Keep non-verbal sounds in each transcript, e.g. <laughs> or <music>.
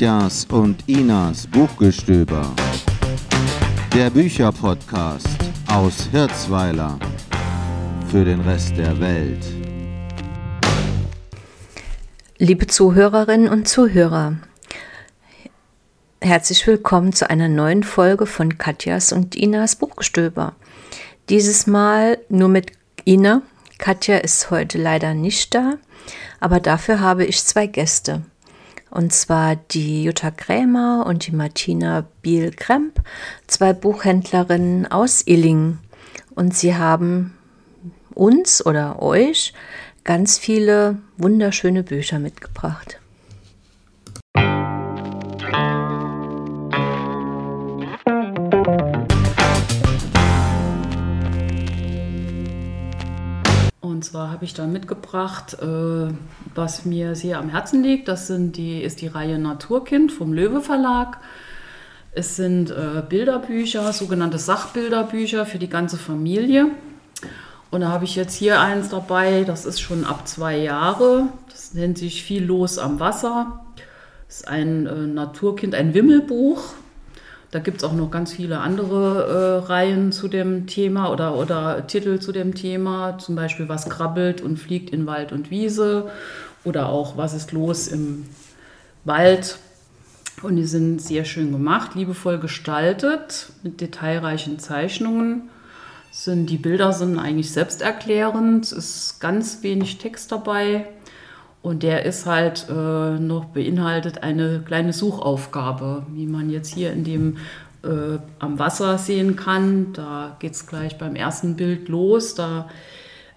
Katjas und Inas Buchgestöber. Der Bücherpodcast aus Hirzweiler für den Rest der Welt. Liebe Zuhörerinnen und Zuhörer, herzlich willkommen zu einer neuen Folge von Katjas und Inas Buchgestöber. Dieses Mal nur mit Ina. Katja ist heute leider nicht da, aber dafür habe ich zwei Gäste. Und zwar die Jutta Krämer und die Martina Biel-Kremp, zwei Buchhändlerinnen aus Illingen. Und sie haben uns oder euch ganz viele wunderschöne Bücher mitgebracht. Und zwar habe ich da mitgebracht, äh, was mir sehr am Herzen liegt. Das sind die, ist die Reihe Naturkind vom Löwe Verlag. Es sind äh, Bilderbücher, sogenannte Sachbilderbücher für die ganze Familie. Und da habe ich jetzt hier eins dabei, das ist schon ab zwei Jahre. Das nennt sich Viel los am Wasser. Das ist ein äh, Naturkind, ein Wimmelbuch. Da gibt es auch noch ganz viele andere äh, Reihen zu dem Thema oder, oder Titel zu dem Thema. Zum Beispiel Was krabbelt und fliegt in Wald und Wiese oder auch Was ist los im Wald. Und die sind sehr schön gemacht, liebevoll gestaltet, mit detailreichen Zeichnungen sind, die Bilder sind eigentlich selbsterklärend, es ist ganz wenig Text dabei und der ist halt äh, noch beinhaltet eine kleine Suchaufgabe, wie man jetzt hier in dem äh, am Wasser sehen kann. Da geht es gleich beim ersten Bild los. Da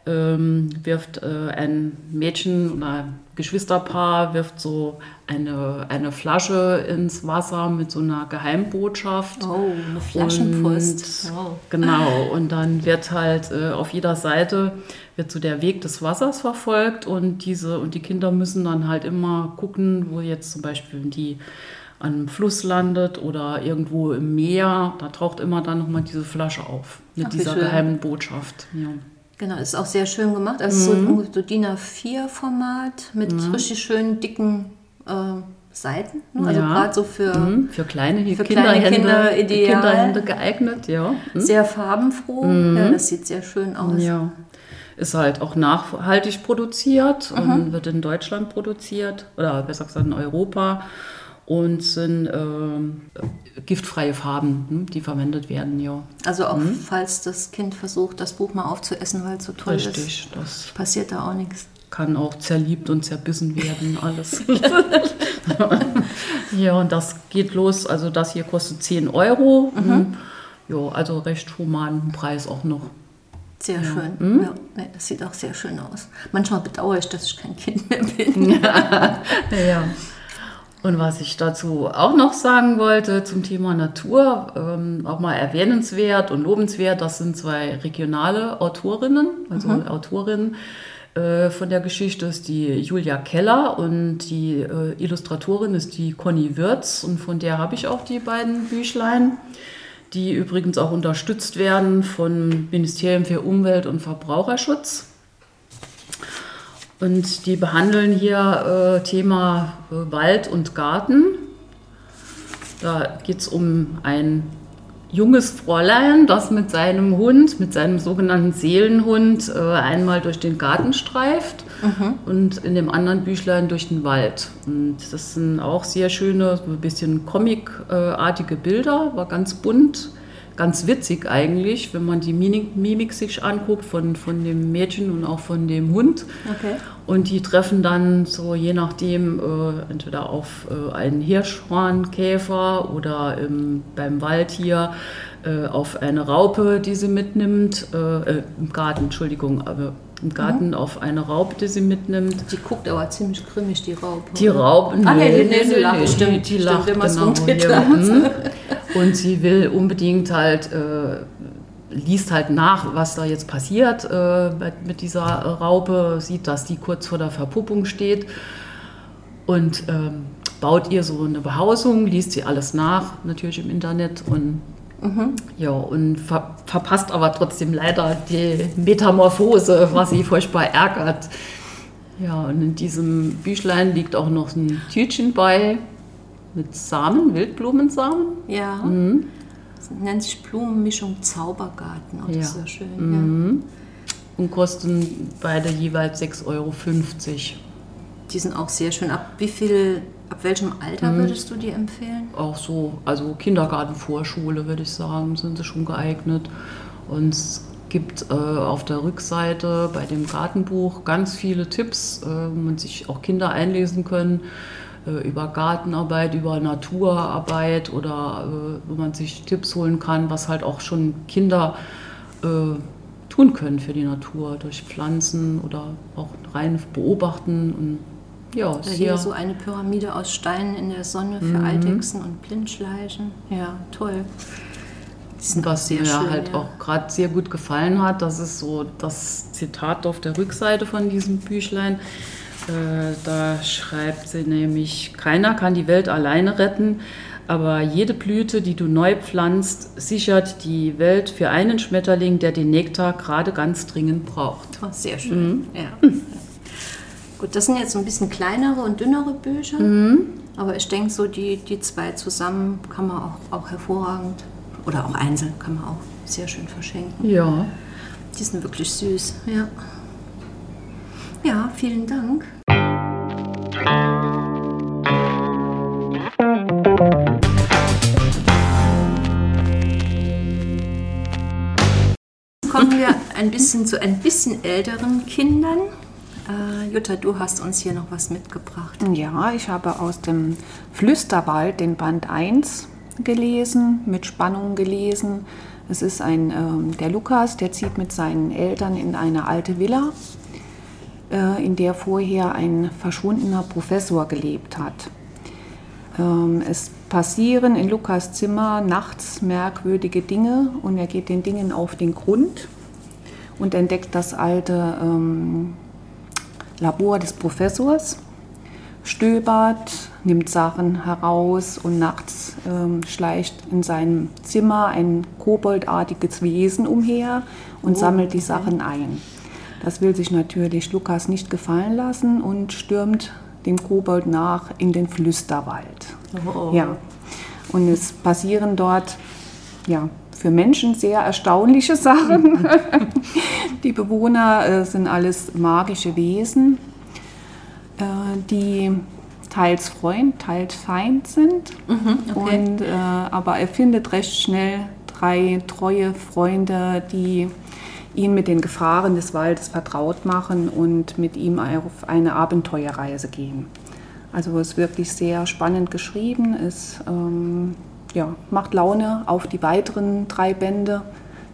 ähm, wirft äh, ein Mädchen oder Geschwisterpaar wirft so eine, eine Flasche ins Wasser mit so einer Geheimbotschaft. Oh, eine Flaschenpost. Und, wow. Genau, und dann wird halt äh, auf jeder Seite wird so der Weg des Wassers verfolgt und diese und die Kinder müssen dann halt immer gucken, wo jetzt zum Beispiel die an einem Fluss landet oder irgendwo im Meer, da taucht immer dann nochmal diese Flasche auf mit Ach, dieser geheimen Botschaft. Ja. Genau, ist auch sehr schön gemacht. Also mhm. so, so DIN A4-Format mit mhm. richtig schönen dicken äh, Seiten. Ne? Also ja. gerade so für, mhm. für kleine, für Kinderhände, kleine Kinder ideal. Kinderhände geeignet, ja. Mhm. Sehr farbenfroh. Mhm. Ja, das sieht sehr schön aus. Ja. Ist halt auch nachhaltig produziert und wird in Deutschland produziert oder besser gesagt in Europa und sind äh, giftfreie Farben, hm, die verwendet werden, ja. Also auch hm? falls das Kind versucht, das Buch mal aufzuessen, weil es so toll Richtig, ist. Richtig, das passiert da auch nichts. Kann auch zerliebt und zerbissen werden, <laughs> alles. <laughs> ja, und das geht los, also das hier kostet 10 Euro. Mhm. Hm. Ja, also recht humanen Preis auch noch. Sehr ja. schön. Hm? Ja, nee, das sieht auch sehr schön aus. Manchmal bedauere ich, dass ich kein Kind mehr bin. <laughs> ja. ja. Und was ich dazu auch noch sagen wollte zum Thema Natur, ähm, auch mal erwähnenswert und lobenswert, das sind zwei regionale Autorinnen, also mhm. Autorinnen äh, von der Geschichte ist die Julia Keller und die äh, Illustratorin ist die Conny Würz und von der habe ich auch die beiden Büchlein, die übrigens auch unterstützt werden vom Ministerium für Umwelt und Verbraucherschutz. Und die behandeln hier äh, Thema äh, Wald und Garten. Da geht es um ein junges Fräulein, das mit seinem Hund, mit seinem sogenannten Seelenhund, äh, einmal durch den Garten streift mhm. und in dem anderen Büchlein durch den Wald. Und das sind auch sehr schöne, so ein bisschen comicartige Bilder, war ganz bunt ganz witzig eigentlich, wenn man die Mimik, Mimik sich anguckt von, von dem Mädchen und auch von dem Hund. Okay. Und die treffen dann so je nachdem äh, entweder auf äh, einen Hirschhornkäfer oder im, beim Waldtier äh, auf eine Raupe, die sie mitnimmt, äh, äh, im Garten, Entschuldigung, aber im Garten mhm. auf eine Raupe, die sie mitnimmt. Die guckt aber ziemlich grimmig, die Raupe. Die Raupe, nee, ah, nee, nee, sie lacht, stimmt, die, die lacht, genau. Ja, hm. und sie will unbedingt halt, äh, liest halt nach, was da jetzt passiert äh, mit dieser Raupe, sieht, dass die kurz vor der Verpuppung steht und ähm, baut ihr so eine Behausung, liest sie alles nach, natürlich im Internet und Mhm. Ja, und ver verpasst aber trotzdem leider die Metamorphose, was sie furchtbar ärgert. Ja, und in diesem Büchlein liegt auch noch ein Tütchen bei. mit Samen, Wildblumensamen. Ja. Mhm. Das nennt sich Blumenmischung Zaubergarten. Oh, das Ja. ist ja schön. Mhm. Und kosten beide jeweils 6,50 Euro. Ja. Die sind auch sehr schön. Ab wie viel, ab welchem Alter Mhm. würdest du die empfehlen? Auch so, also Kindergarten, Vorschule, würde ich sagen, sind sie schon geeignet. Und es gibt äh, auf der Rückseite bei dem Gartenbuch ganz viele Tipps, äh, wo man sich auch Kinder einlesen können äh, über Gartenarbeit, über Naturarbeit oder äh, wo man sich Tipps holen kann, was halt auch schon Kinder äh, tun können für die Natur durch Pflanzen oder auch rein beobachten und ja, sehr hier so eine Pyramide aus Steinen in der Sonne für Mhm. Eidechsen und Blindschleichen. Ja, toll. Was mir schön, halt ja. auch gerade sehr gut gefallen hat, das ist so das Zitat auf der Rückseite von diesem Büchlein. Äh, da schreibt sie nämlich, keiner kann die Welt alleine retten, aber jede Blüte, die du neu pflanzt, sichert die Welt für einen Schmetterling, der den Nektar gerade ganz dringend braucht. Oh, sehr schön. Mhm. Ja. <laughs> Gut, das sind jetzt so ein bisschen kleinere und dünnere Bücher. Mhm. Aber ich denke, so die, die zwei zusammen kann man auch, auch hervorragend, oder auch einzeln kann man auch sehr schön verschenken. Ja, Die sind wirklich süß, ja. Ja, vielen Dank. Kommen wir ein bisschen zu ein bisschen älteren Kindern. Äh, Jutta, du hast uns hier noch was mitgebracht. Ja, ich habe aus dem Flüsterwald den Band 1 gelesen, mit Spannung gelesen. Es ist ein, ähm, der Lukas, der zieht mit seinen Eltern in eine alte Villa, äh, in der vorher ein verschwundener Professor gelebt hat. Ähm, es passieren in Lukas Zimmer nachts merkwürdige Dinge und er geht den Dingen auf den Grund und entdeckt das alte ähm, Labor des Professors, stöbert, nimmt Sachen heraus und nachts ähm, schleicht in seinem Zimmer ein koboldartiges Wesen umher und Oh, sammelt die okay. Sachen ein. Das will sich natürlich Lukas nicht gefallen lassen und stürmt dem Kobold nach in den Flüsterwald. Oh. Ja, und es passieren dort ja, für Menschen sehr erstaunliche Sachen. <laughs> die Bewohner äh, sind alles magische Wesen, äh, die teils Freund, teils Feind sind. Mhm, okay. Und, äh, aber er findet recht schnell drei treue Freunde, die ihn mit den Gefahren des Waldes vertraut machen und mit ihm auf eine Abenteuerreise gehen. Also es ist wirklich sehr spannend geschrieben. Es ähm, ja, macht Laune auf die weiteren drei Bände,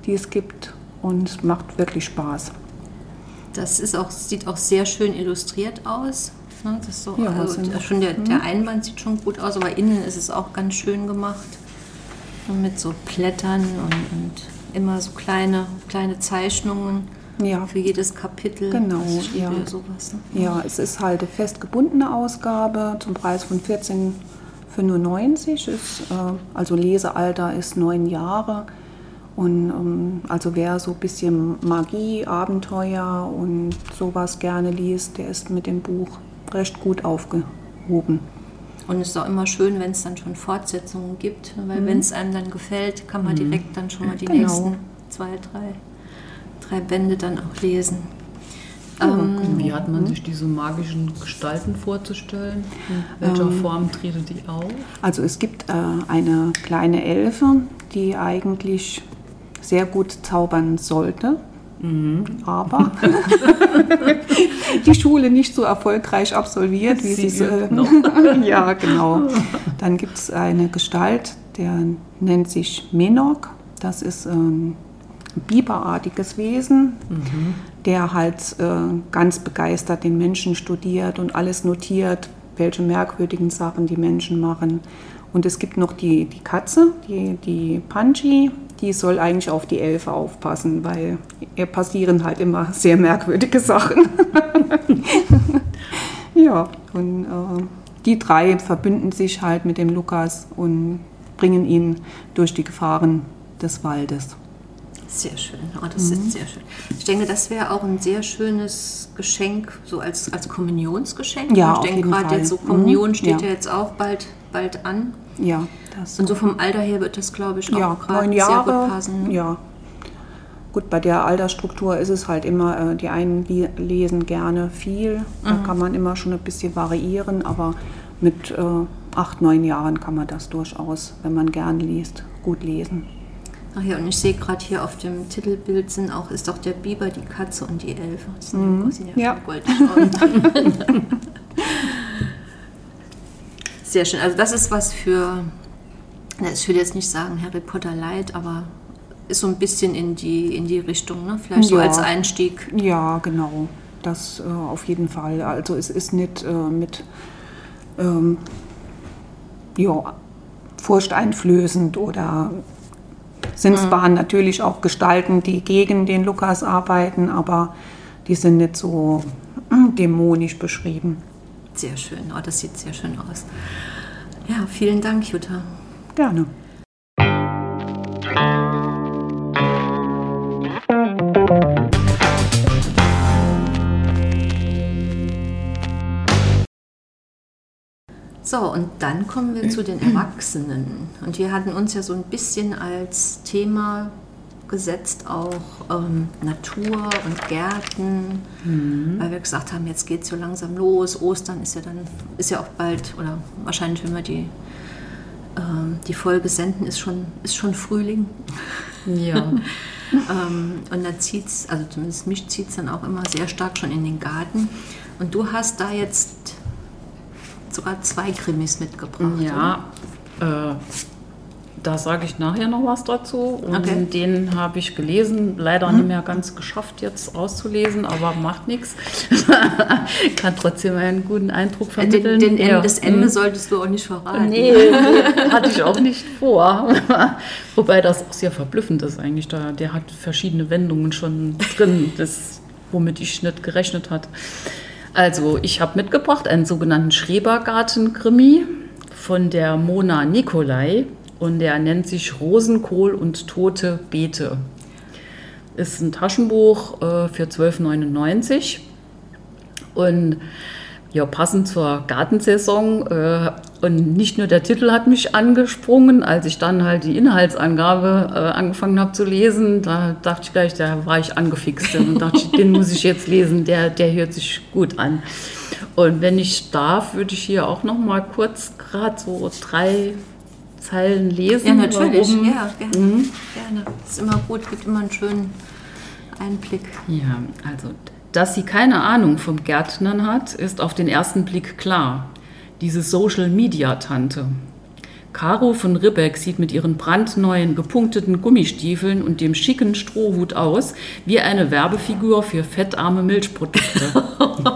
die es gibt und macht wirklich Spaß. Das ist auch, sieht auch sehr schön illustriert aus. Ne, Das ist so, Ja, also schon der, der Einband sieht schon gut aus, aber innen ist es auch ganz schön gemacht. Mit so Blättern und, und immer so kleine, kleine Zeichnungen Ja, für jedes Kapitel. Genau, ja. sowas. Ne? Ja, es ist halt eine fest gebundene Ausgabe zum Preis von 14,95. Ist, äh, also Lesealter ist neun Jahre. Und ähm, also wer so ein bisschen Magie, Abenteuer und sowas gerne liest, der ist mit dem Buch recht gut aufgehoben. Und es ist auch immer schön, wenn es dann schon Fortsetzungen gibt, weil wenn es einem dann gefällt, kann man direkt dann schon mal die Genau. nächsten zwei, drei, drei Bände dann auch lesen. Ähm, wie hat man sich diese magischen Gestalten vorzustellen? In welcher Form treten die auf? Also es gibt äh, eine kleine Elfe, die eigentlich sehr gut zaubern sollte, aber <laughs> die Schule nicht so erfolgreich absolviert, wie sie Sie es. <laughs> Äh, ja, genau. Dann gibt es eine Gestalt, der nennt sich Menok. Das ist ähm, ein biberartiges Wesen, der halt äh, ganz begeistert den Menschen studiert und alles notiert, welche merkwürdigen Sachen die Menschen machen. Und es gibt noch die, die Katze, die, die Panchi, die soll eigentlich auf die Elfe aufpassen, weil ihr passieren halt immer sehr merkwürdige Sachen. <laughs> ja, und äh, die drei verbünden sich halt mit dem Lukas und bringen ihn durch die Gefahren des Waldes. Sehr schön. Oh, das ist sehr schön. Ich denke, das wäre auch ein sehr schönes Geschenk, so als, als Kommunionsgeschenk. Ja, ich auf denke gerade jetzt so Kommunion Mhm, steht ja. ja. jetzt auch bald, bald an. Ja, das Und so vom Alter her wird das, glaube ich, auch ja, gerade sehr Jahre. gut passen. ne? Ja. Gut, bei der Altersstruktur ist es halt immer, äh, die einen lesen gerne viel, da Mhm. kann man immer schon ein bisschen variieren, aber mit äh, acht, neun Jahren kann man das durchaus, wenn man gern liest, gut lesen. Ach ja, und ich sehe gerade hier auf dem Titelbild sind auch, ist auch der Biber, die Katze und die Elfe. Das sind ja, sind ja, Ja. Sehr schön. Also das ist was für, ich will jetzt nicht sagen Harry Potter Light, aber ist so ein bisschen in die, in die Richtung, ne? Vielleicht so Ja. als Einstieg. Ja, genau, das äh, auf jeden Fall. Also es ist nicht äh, mit ähm, ja, furchteinflößend oder sind zwar natürlich auch Gestalten, die gegen den Lukas arbeiten, aber die sind nicht so mm, dämonisch beschrieben. Sehr schön. Oh, das sieht sehr schön aus. Ja, vielen Dank, Jutta. Gerne. So, und dann kommen wir zu den <clears throat> Erwachsenen. Und wir hatten uns ja so ein bisschen als Thema gesetzt auch ähm, Natur und Gärten, weil wir gesagt haben, jetzt geht es so langsam los. Ostern ist ja dann, ist ja auch bald, oder wahrscheinlich, wenn wir die, ähm, die Folge senden, ist schon, ist schon Frühling. Ja. <laughs> Ähm, und da zieht es, also zumindest mich zieht es dann auch immer sehr stark schon in den Garten. Und du hast da jetzt sogar zwei Krimis mitgebracht. Ja, äh, da sage ich nachher noch was dazu. Und Okay. den habe ich gelesen, leider nicht mehr ganz geschafft jetzt auszulesen, aber macht nichts. <laughs> Kann trotzdem einen guten Eindruck Äh, vermitteln. Den, den, Ja. Das Ende Mhm. solltest du auch nicht verraten. Nee, hatte ich auch nicht vor. <laughs> Wobei das auch sehr verblüffend ist eigentlich. Da, der hat verschiedene Wendungen schon drin, das, womit ich nicht gerechnet hat. Also, ich habe mitgebracht einen sogenannten Schrebergarten-Krimi von der Mona Nikolai und der nennt sich Rosenkohl und tote Beete. Ist ein Taschenbuch äh, für 12,99 und ja, passend zur Gartensaison. Äh, und nicht nur der Titel hat mich angesprungen, als ich dann halt die Inhaltsangabe äh, angefangen habe zu lesen, da dachte ich gleich, da war ich angefixt und dachte, ich, den muss ich jetzt lesen, der, der hört sich gut an. Und wenn ich darf, würde ich hier auch noch mal kurz gerade so drei Zeilen lesen. Ja, natürlich. warum- Ja, gerne. gerne. Ist immer gut, gibt immer einen schönen Einblick. Ja, also, dass sie keine Ahnung vom Gärtnern hat, ist auf den ersten Blick klar. Diese Social-Media-Tante. Caro von Ribbeck sieht mit ihren brandneuen gepunkteten Gummistiefeln und dem schicken Strohhut aus wie eine Werbefigur für fettarme Milchprodukte. <laughs>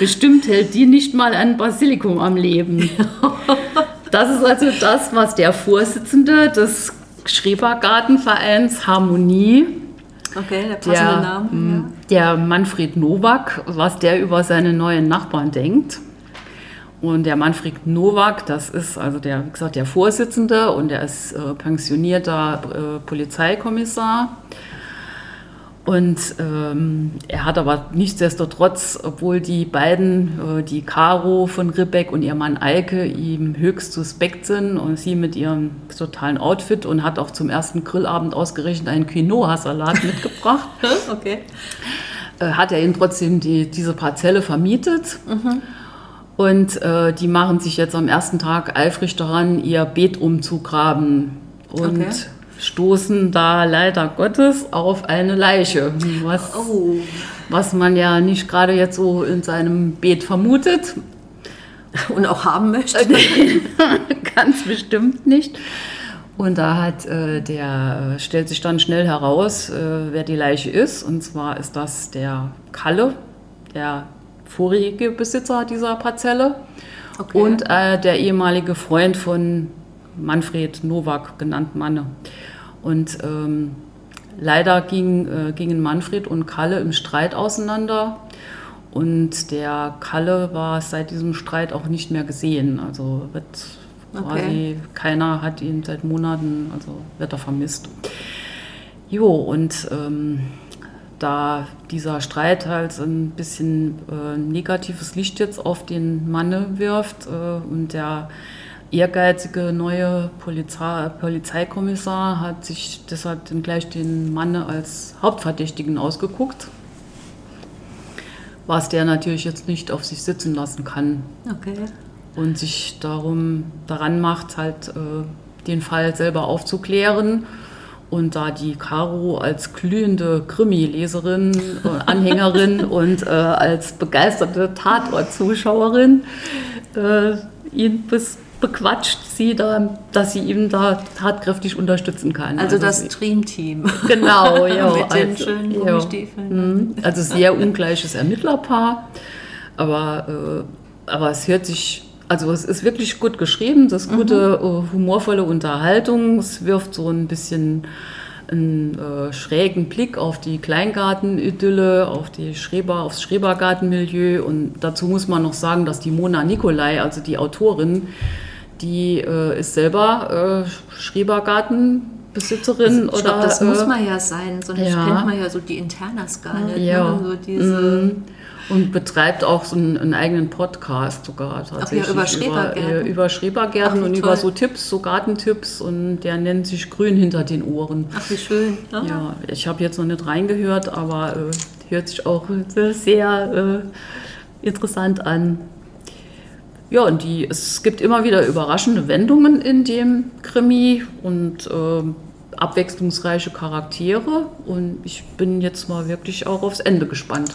Bestimmt hält die nicht mal ein Basilikum am Leben. Das ist also das, was der Vorsitzende des Schrebergartenvereins Harmonie Okay, der passende der, Name. mh, der Manfred Nowak, was der über seine neuen Nachbarn denkt. Und der Manfred Nowak, das ist also der, wie gesagt, der Vorsitzende und er ist äh, pensionierter äh, Polizeikommissar. Und ähm, er hat aber nichtsdestotrotz, obwohl die beiden, äh, die Caro von Ribbeck und ihr Mann Eike, ihm höchst suspekt sind und sie mit ihrem totalen Outfit und hat auch zum ersten Grillabend ausgerechnet einen Quinoa-Salat mitgebracht. <laughs> Okay. äh, hat er ihnen trotzdem die, diese Parzelle vermietet. Und äh, die machen sich jetzt am ersten Tag eifrig daran, ihr Beet umzugraben. Und Okay. Stoßen da leider Gottes auf eine Leiche, was, Oh, was man ja nicht gerade jetzt so in seinem Beet vermutet. und auch haben möchte. <laughs> Ganz bestimmt nicht. Und da hat äh, der stellt sich dann schnell heraus, äh, wer die Leiche ist. Und zwar ist das der Kalle, der vorige Besitzer dieser Parzelle. Okay. Und äh, der ehemalige Freund von Manfred Nowak, genannt Manne. Und ähm, leider ging, äh, gingen Manfred und Kalle im Streit auseinander. Und der Kalle war seit diesem Streit auch nicht mehr gesehen. Also wird quasi Okay. keiner hat ihn seit Monaten, also wird er vermisst. Jo, und ähm, da dieser Streit halt ein bisschen äh, negatives Licht jetzt auf den Mann wirft äh, und der ehrgeizige neue Polizei, Polizeikommissar hat sich deshalb dann gleich den Mann als Hauptverdächtigen ausgeguckt, was der natürlich jetzt nicht auf sich sitzen lassen kann. Okay. Und sich darum daran macht, halt äh, den Fall selber aufzuklären. Und da die Caro als glühende Krimi-Leserin, äh, Anhängerin <laughs> und äh, als begeisterte Tatort-Zuschauerin äh, ihn bis bequatscht sie da, dass sie ihm da tatkräftig unterstützen kann. Also, das Dreamteam. <laughs> Genau, <laughs> ja. Mit den also, schönen. Gummistiefeln. Mhm. Also sehr ungleiches Ermittlerpaar, aber, äh, aber es hört sich, also es ist wirklich gut geschrieben, das ist gute, äh, humorvolle Unterhaltung, es wirft so ein bisschen einen äh, schrägen Blick auf die Kleingartenidylle, auf die Schreber, aufs Schrebergartenmilieu und dazu muss man noch sagen, dass die Mona Nicolai, also die Autorin, die äh, ist selber äh, Schrebergartenbesitzerin Ich oder glaube, das äh, muss man ja sein, sonst ja. kennt man ja so die Internas gar nicht. Ja. Ne? So diese, und betreibt auch so einen, einen eigenen Podcast sogar tatsächlich. über Schrebergärten? Über, äh, über Schrebergärten Ach, und toll. über so Tipps, so Gartentipps und der nennt sich Grün hinter den Ohren. Ach, wie schön. Ne? Ja, ich habe jetzt noch nicht reingehört, aber äh, hört sich auch sehr äh, interessant an. Ja, und die, es gibt immer wieder überraschende Wendungen in dem Krimi und ähm, abwechslungsreiche Charaktere. Und ich bin jetzt mal wirklich auch aufs Ende gespannt.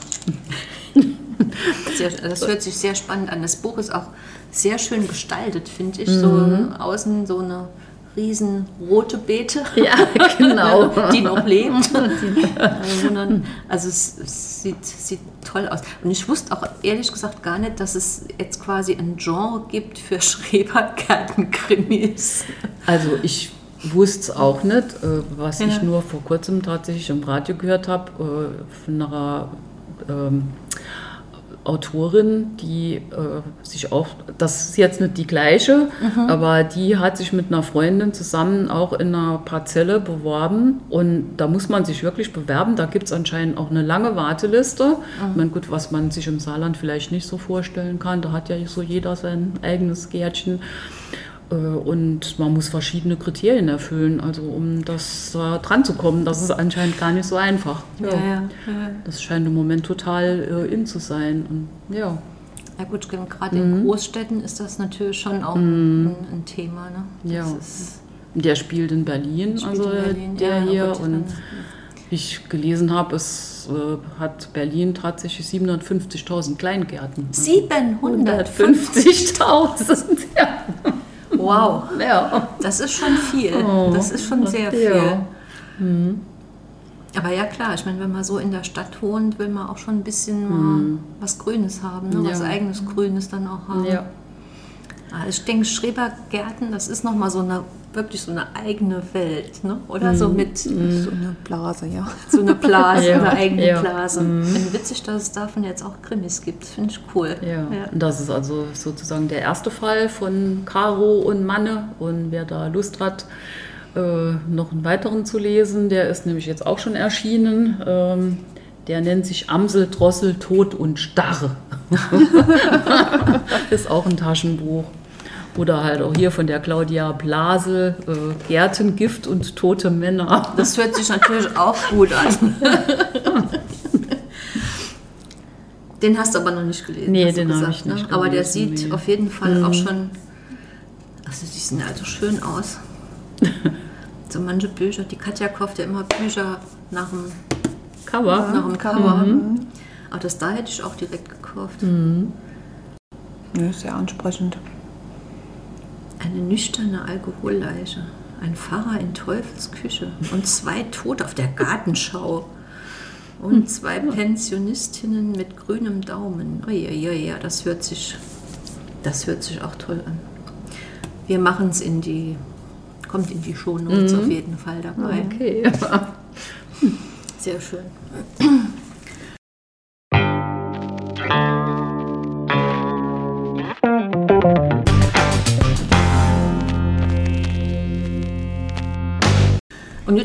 Sehr, das hört sich sehr spannend an. Das Buch ist auch sehr schön gestaltet, finde ich. So Mhm. außen so eine riesen rote Beete, <laughs> Ja, genau. <laughs> die noch lebt. <laughs> Also wundern- Also es, es sieht, sieht toll aus. Und ich wusste auch ehrlich gesagt gar nicht, dass es jetzt quasi ein Genre gibt für Schrebergärten-Krimis. Also ich wusste es auch nicht, äh, was Ja. ich nur vor kurzem tatsächlich im Radio gehört habe, äh, von einer ähm, Autorin, die äh, sich auch, das ist jetzt nicht die gleiche, aber die hat sich mit einer Freundin zusammen auch in einer Parzelle beworben und da muss man sich wirklich bewerben. Da gibt es anscheinend auch eine lange Warteliste. Ich meine, gut, was man sich im Saarland vielleicht nicht so vorstellen kann, da hat ja so jeder sein eigenes Gärtchen. Äh, Und man muss verschiedene Kriterien erfüllen, also um das da dran zu kommen. Das ist anscheinend gar nicht so einfach. Ja, ja. ja. Das scheint im Moment total äh, in zu sein. Und ja. Ja gut, gerade in Großstädten ist das natürlich schon auch ein, ein Thema. Ne? Ja. Der spielt in Berlin, spielt also in Berlin. der hier. gut, Und wie ich gelesen habe, es äh, hat Berlin tatsächlich 750.000 Kleingärten. 750. 150.000, <laughs> ja. Wow, ja. das ist schon viel. Oh, das ist schon sehr viel. Ja. Aber ja klar, ich meine, wenn man so in der Stadt wohnt, will man auch schon ein bisschen mal was Grünes haben, ne? was Ja. eigenes Grünes dann auch haben. ja. Also ich denke, Schrebergärten, das ist nochmal so eine, wirklich so eine eigene Welt, ne? oder? So mit <laughs> So eine Blase, <laughs> ja. so eine Blase, Ja, eine eigene ja. Blase. Und witzig, dass es davon jetzt auch Krimis gibt, das finde ich cool. Ja. und das ist also sozusagen der erste Fall von Caro und Manne. Und wer da Lust hat, äh, noch einen weiteren zu lesen, der ist nämlich jetzt auch schon erschienen. Ähm, der nennt sich Amsel, Drossel, Tod und Starre. <laughs> ist auch ein Taschenbuch. Oder halt auch hier von der Claudia Blasel, äh, Gärtengift und tote Männer. Das hört sich natürlich auch gut an. Den hast du aber noch nicht gelesen. Nee, hast du den hab gesagt, ich nicht Ne? Aber der sieht nee. auf jeden Fall auch schon. Also die sehen also schön aus. <laughs> so manche Bücher. Die Katja kauft ja immer Bücher nach dem, Cover. nach dem Cover. Aber das da hätte ich auch direkt gekauft. Ja, sehr ansprechend. Eine nüchterne Alkoholleiche, ein Pfarrer in Teufels Küche und zwei Tote auf der Gartenschau. Und zwei Pensionistinnen mit grünem Daumen. Uiuiui, ja, das hört sich, das hört sich auch toll an. Wir machen es in die, kommt in die Shownotes auf jeden Fall dabei. Okay. Sehr schön.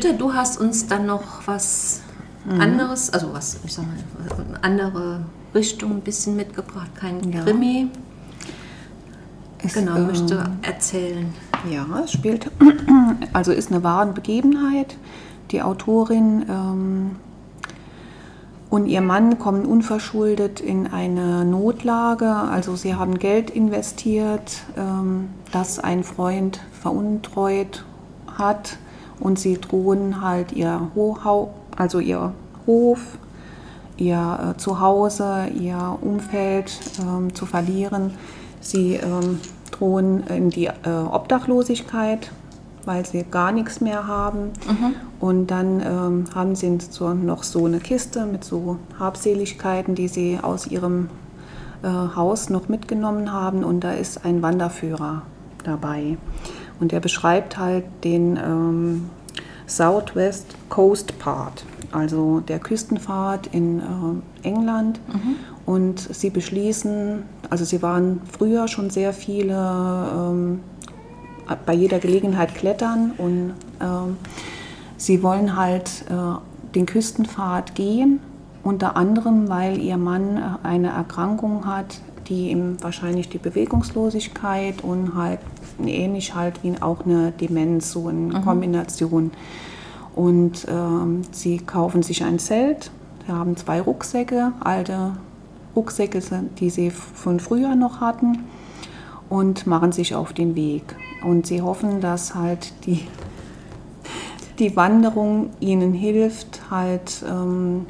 Jutta, du hast uns dann noch was mhm. anderes, also was, ich sag mal, andere Richtung ein bisschen mitgebracht, kein ja. Krimi. Es, genau, ähm, möchte erzählen. Ja, es spielt, <clears throat> also ist eine wahre Begebenheit. Die Autorin ähm, und ihr Mann kommen unverschuldet in eine Notlage. Also sie haben Geld investiert, ähm, das ein Freund veruntreut hat und sie drohen halt ihr Hochhau, also ihr Hof, ihr äh, Zuhause, ihr Umfeld ähm, zu verlieren. Sie ähm, drohen in die äh, Obdachlosigkeit weil sie gar nichts mehr haben. Mhm. Und dann ähm, haben sie so, noch so eine Kiste mit so Habseligkeiten, die sie aus ihrem äh, Haus noch mitgenommen haben. Und da ist ein Wanderführer dabei. Und der beschreibt halt den ähm, Southwest Coast Part, also der Küstenfahrt in äh, England. Mhm. Und sie beschließen, also sie waren früher schon sehr viele ähm, bei jeder Gelegenheit klettern und äh, sie wollen halt äh, den Küstenpfad gehen, unter anderem, weil ihr Mann äh, eine Erkrankung hat, die ihm wahrscheinlich die Bewegungslosigkeit und halt ähnlich halt wie auch eine Demenz, so in mhm. Kombination. Und ähm, sie kaufen sich ein Zelt, sie haben zwei Rucksäcke, alte Rucksäcke, die sie von früher noch hatten und machen sich auf den Weg. Und sie hoffen, dass halt die, die Wanderung ihnen hilft, halt ähm,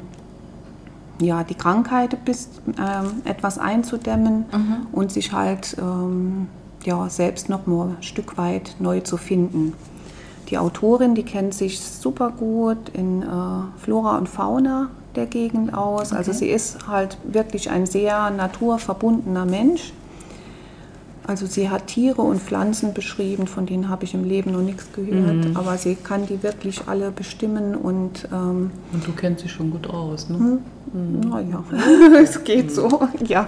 ja, die Krankheit bis, ähm, etwas einzudämmen mhm. und sich halt ähm, ja, selbst noch mal ein Stück weit neu zu finden. Die Autorin, die kennt sich super gut in äh, Flora und Fauna der Gegend aus. Also okay. Also sie ist halt wirklich ein sehr naturverbundener Mensch. Also sie hat Tiere und Pflanzen beschrieben, von denen habe ich im Leben noch nichts gehört, mhm. aber sie kann die wirklich alle bestimmen und... Ähm, und du kennst sie schon gut aus, ne? Hm? Mhm. Naja, <laughs> es geht so, ja.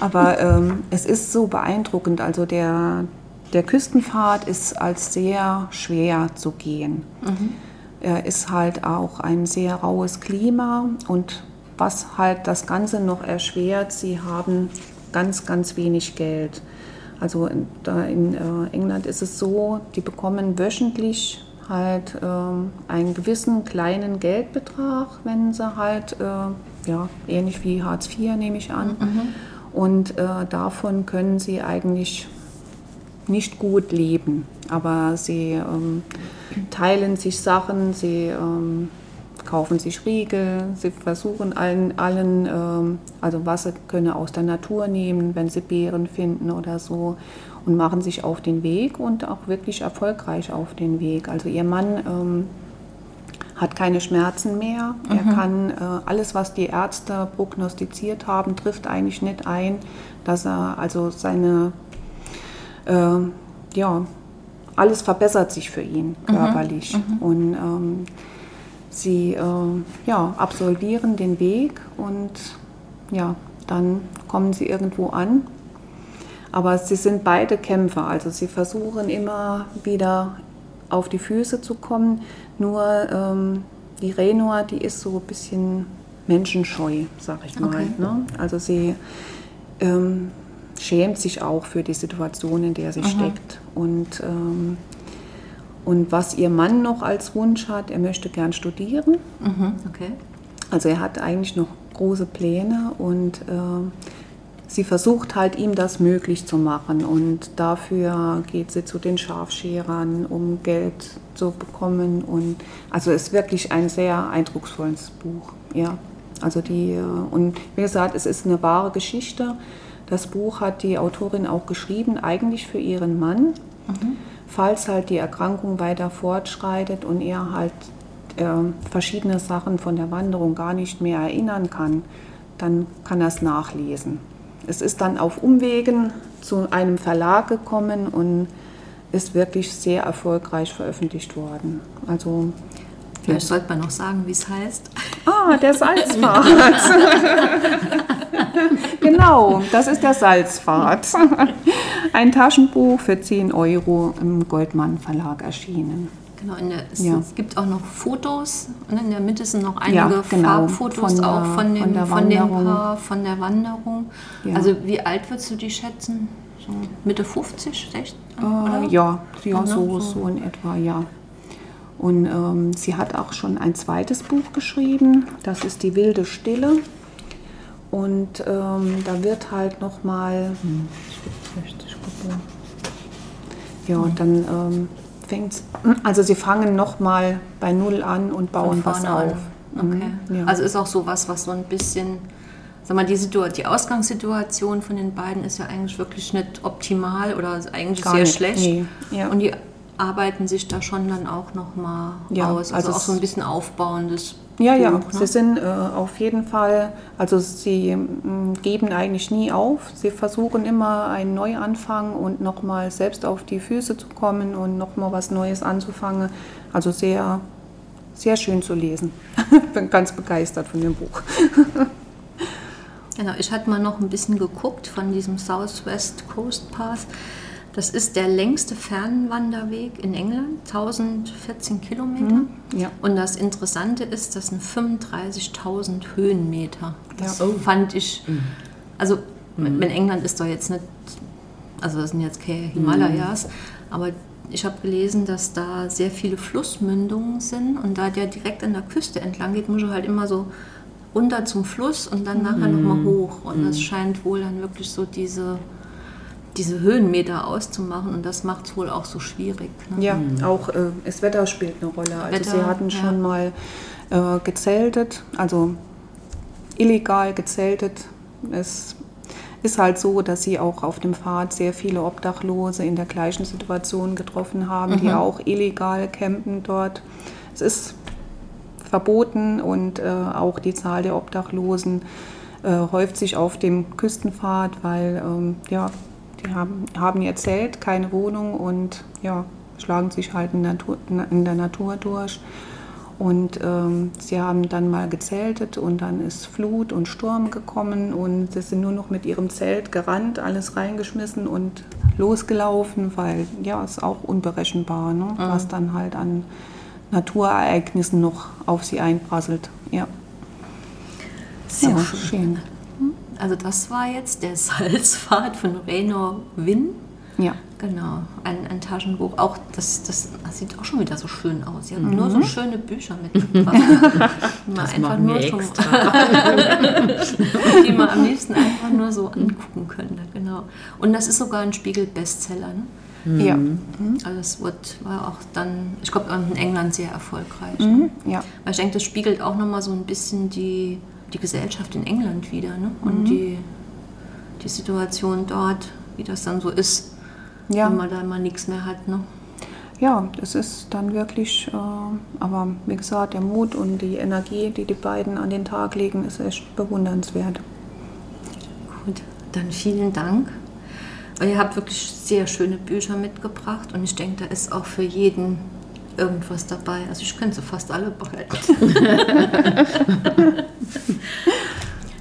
Aber ähm, es ist so beeindruckend, also der, der Küstenpfad ist als sehr schwer zu gehen. Mhm. Er ist halt auch ein sehr raues Klima und was halt das Ganze noch erschwert, sie haben ganz, ganz wenig Geld. Also in, da in äh, England ist es so, die bekommen wöchentlich halt ähm, einen gewissen kleinen Geldbetrag, wenn sie halt, äh, ja, ähnlich wie Hartz IV nehme ich an. Mhm. Und äh, davon können sie eigentlich nicht gut leben. Aber sie ähm, teilen sich Sachen, sie ähm, kaufen sich Riegel, sie versuchen allen, allen ähm, also was sie können aus der Natur nehmen, wenn sie Beeren finden oder so und machen sich auf den Weg und auch wirklich erfolgreich auf den Weg. Also ihr Mann ähm, hat keine Schmerzen mehr. Mhm. Er kann äh, alles, was die Ärzte prognostiziert haben, trifft eigentlich nicht ein, dass er also seine äh, ja alles verbessert sich für ihn mhm. körperlich mhm. und ähm, Sie äh, ja, absolvieren den Weg und ja, dann kommen sie irgendwo an. Aber sie sind beide Kämpfer, also sie versuchen immer wieder auf die Füße zu kommen. Nur ähm, die Renoir, die ist so ein bisschen menschenscheu, sag ich mal. Okay. Ne? Also sie ähm, schämt sich auch für die Situation, in der sie Aha. steckt. Und ähm, und was ihr Mann noch als Wunsch hat, er möchte gern studieren. Mhm, okay. Also er hat eigentlich noch große Pläne und äh, sie versucht halt ihm das möglich zu machen. Und dafür geht sie zu den Schafscherern, um Geld zu bekommen. Und also es ist wirklich ein sehr eindrucksvolles Buch. Ja. Also die, äh, und wie gesagt, es ist eine wahre Geschichte. Das Buch hat die Autorin auch geschrieben, eigentlich für ihren Mann. Mhm falls halt die Erkrankung weiter fortschreitet und er halt äh, verschiedene Sachen von der Wanderung gar nicht mehr erinnern kann, dann kann er es nachlesen. Es ist dann auf Umwegen zu einem Verlag gekommen und ist wirklich sehr erfolgreich veröffentlicht worden. Also Vielleicht sollte man noch sagen, wie es heißt. Ah, der Salzpfad. <laughs> genau, das ist der Salzpfad. Ein Taschenbuch für 10 Euro im Goldmann Verlag erschienen. Genau, in der, es, Ja. gibt auch noch Fotos. Und in der Mitte sind noch einige Ja, genau, Farbfotos von auch von dem, von der von dem Wanderung. Paar, von der Wanderung. Ja. Also wie alt würdest du die schätzen? So Mitte 50, 60? oder? Äh, ja, ja ne? so, So. so in etwa, ja. Und ähm, sie hat auch schon ein zweites Buch geschrieben, das ist Die wilde Stille. Und ähm, da wird halt nochmal, hm, ich bin 60 geboren. Ja, und dann ähm, fängt also sie fangen nochmal bei Null an und bauen was an. auf. Okay. Mhm, ja. Also ist auch sowas, was so ein bisschen, sag mal, die, Situa die Ausgangssituation von den beiden ist ja eigentlich wirklich nicht optimal oder ist eigentlich Gar sehr nicht, schlecht. nee, ja. Und die arbeiten sich da schon dann auch nochmal Ja, aus. Also, also auch so ein bisschen aufbauendes. Ja, ja, Buch, ne? sie sind äh, auf jeden Fall, also sie m, geben eigentlich nie auf. Sie versuchen immer einen Neuanfang und nochmal selbst auf die Füße zu kommen und nochmal was Neues anzufangen. Also sehr, sehr schön zu lesen. <laughs> Bin ganz begeistert von dem Buch. <laughs> Genau, ich hatte mal noch ein bisschen geguckt von diesem Southwest Coast Path. Das ist der längste Fernwanderweg in England, 1014 Kilometer. ja. Und das Interessante ist, das sind 35.000 Höhenmeter. Das Ja. fand ich, also in England ist doch jetzt nicht, also das sind jetzt keine Himalayas, aber ich habe gelesen, dass da sehr viele Flussmündungen sind und da der direkt an der Küste entlang geht, muss er halt immer so runter zum Fluss und dann nachher nochmal hoch. Und das scheint wohl dann wirklich so diese, diese Höhenmeter auszumachen und das macht es wohl auch so schwierig. Ne? Ja, auch äh, das Wetter spielt eine Rolle. Also Wetter, sie hatten ja. schon mal äh, gezeltet, also illegal gezeltet. Es ist halt so, dass sie auch auf dem Pfad sehr viele Obdachlose in der gleichen Situation getroffen haben, die auch illegal campen dort. Es ist verboten und äh, auch die Zahl der Obdachlosen äh, häuft sich auf dem Küstenpfad, weil ähm, ja, die haben, haben ihr Zelt, keine Wohnung und ja, schlagen sich halt in, Natur, in der Natur durch. Und ähm, sie haben dann mal gezeltet und dann ist Flut und Sturm gekommen und sie sind nur noch mit ihrem Zelt gerannt, alles reingeschmissen und losgelaufen, weil ja, es ist auch unberechenbar, ne? was dann halt an Naturereignissen noch auf sie einprasselt. Ja, Sehr ja schön. schön. Also das war jetzt der <laughs> Salzpfad von Raynor Wynn. Ja. Genau, ein, ein Taschenbuch. Auch das, das, das sieht auch schon wieder so schön aus. Sie haben nur so schöne Bücher mitgebracht. <laughs> die man einfach nur extra. <laughs> die man am liebsten einfach nur so angucken könnte. Genau. Und das ist sogar ein Spiegel-Bestseller. Ne? Ja. Also es wird, war auch dann, ich glaube, in England sehr erfolgreich. Mhm. ja. Weil ich denke, das spiegelt auch nochmal so ein bisschen die, die Gesellschaft in England wieder ne? und die, die Situation dort, wie das dann so ist, Ja. wenn man da mal nichts mehr hat. Ne? Ja, es ist dann wirklich, äh, aber wie gesagt, der Mut und die Energie, die die beiden an den Tag legen, ist echt bewundernswert. Gut, dann vielen Dank. Ihr habt wirklich sehr schöne Bücher mitgebracht und ich denke, da ist auch für jeden irgendwas dabei. Also ich könnte sie fast alle behalten. <laughs>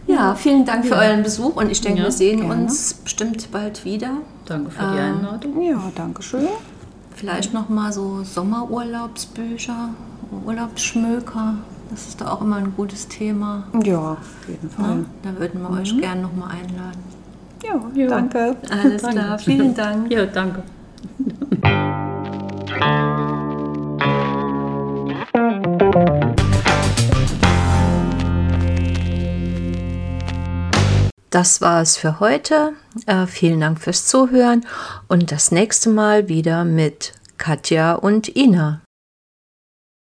ja, vielen Dank für euren Besuch und ich denke, Ja, wir sehen gerne. uns bestimmt bald wieder. Danke für die Einladung. Ja, danke schön. Vielleicht noch mal so Sommerurlaubsbücher, Urlaubsschmöker. Das ist doch auch immer ein gutes Thema. Ja, auf jeden Fall. Ne? Da würden wir euch gerne noch mal einladen. Ja, Ja. danke. Alles Danke. klar, vielen Dank. Ja, danke. Das war es für heute. Äh, vielen Dank fürs Zuhören und das nächste Mal wieder mit Katja und Ina.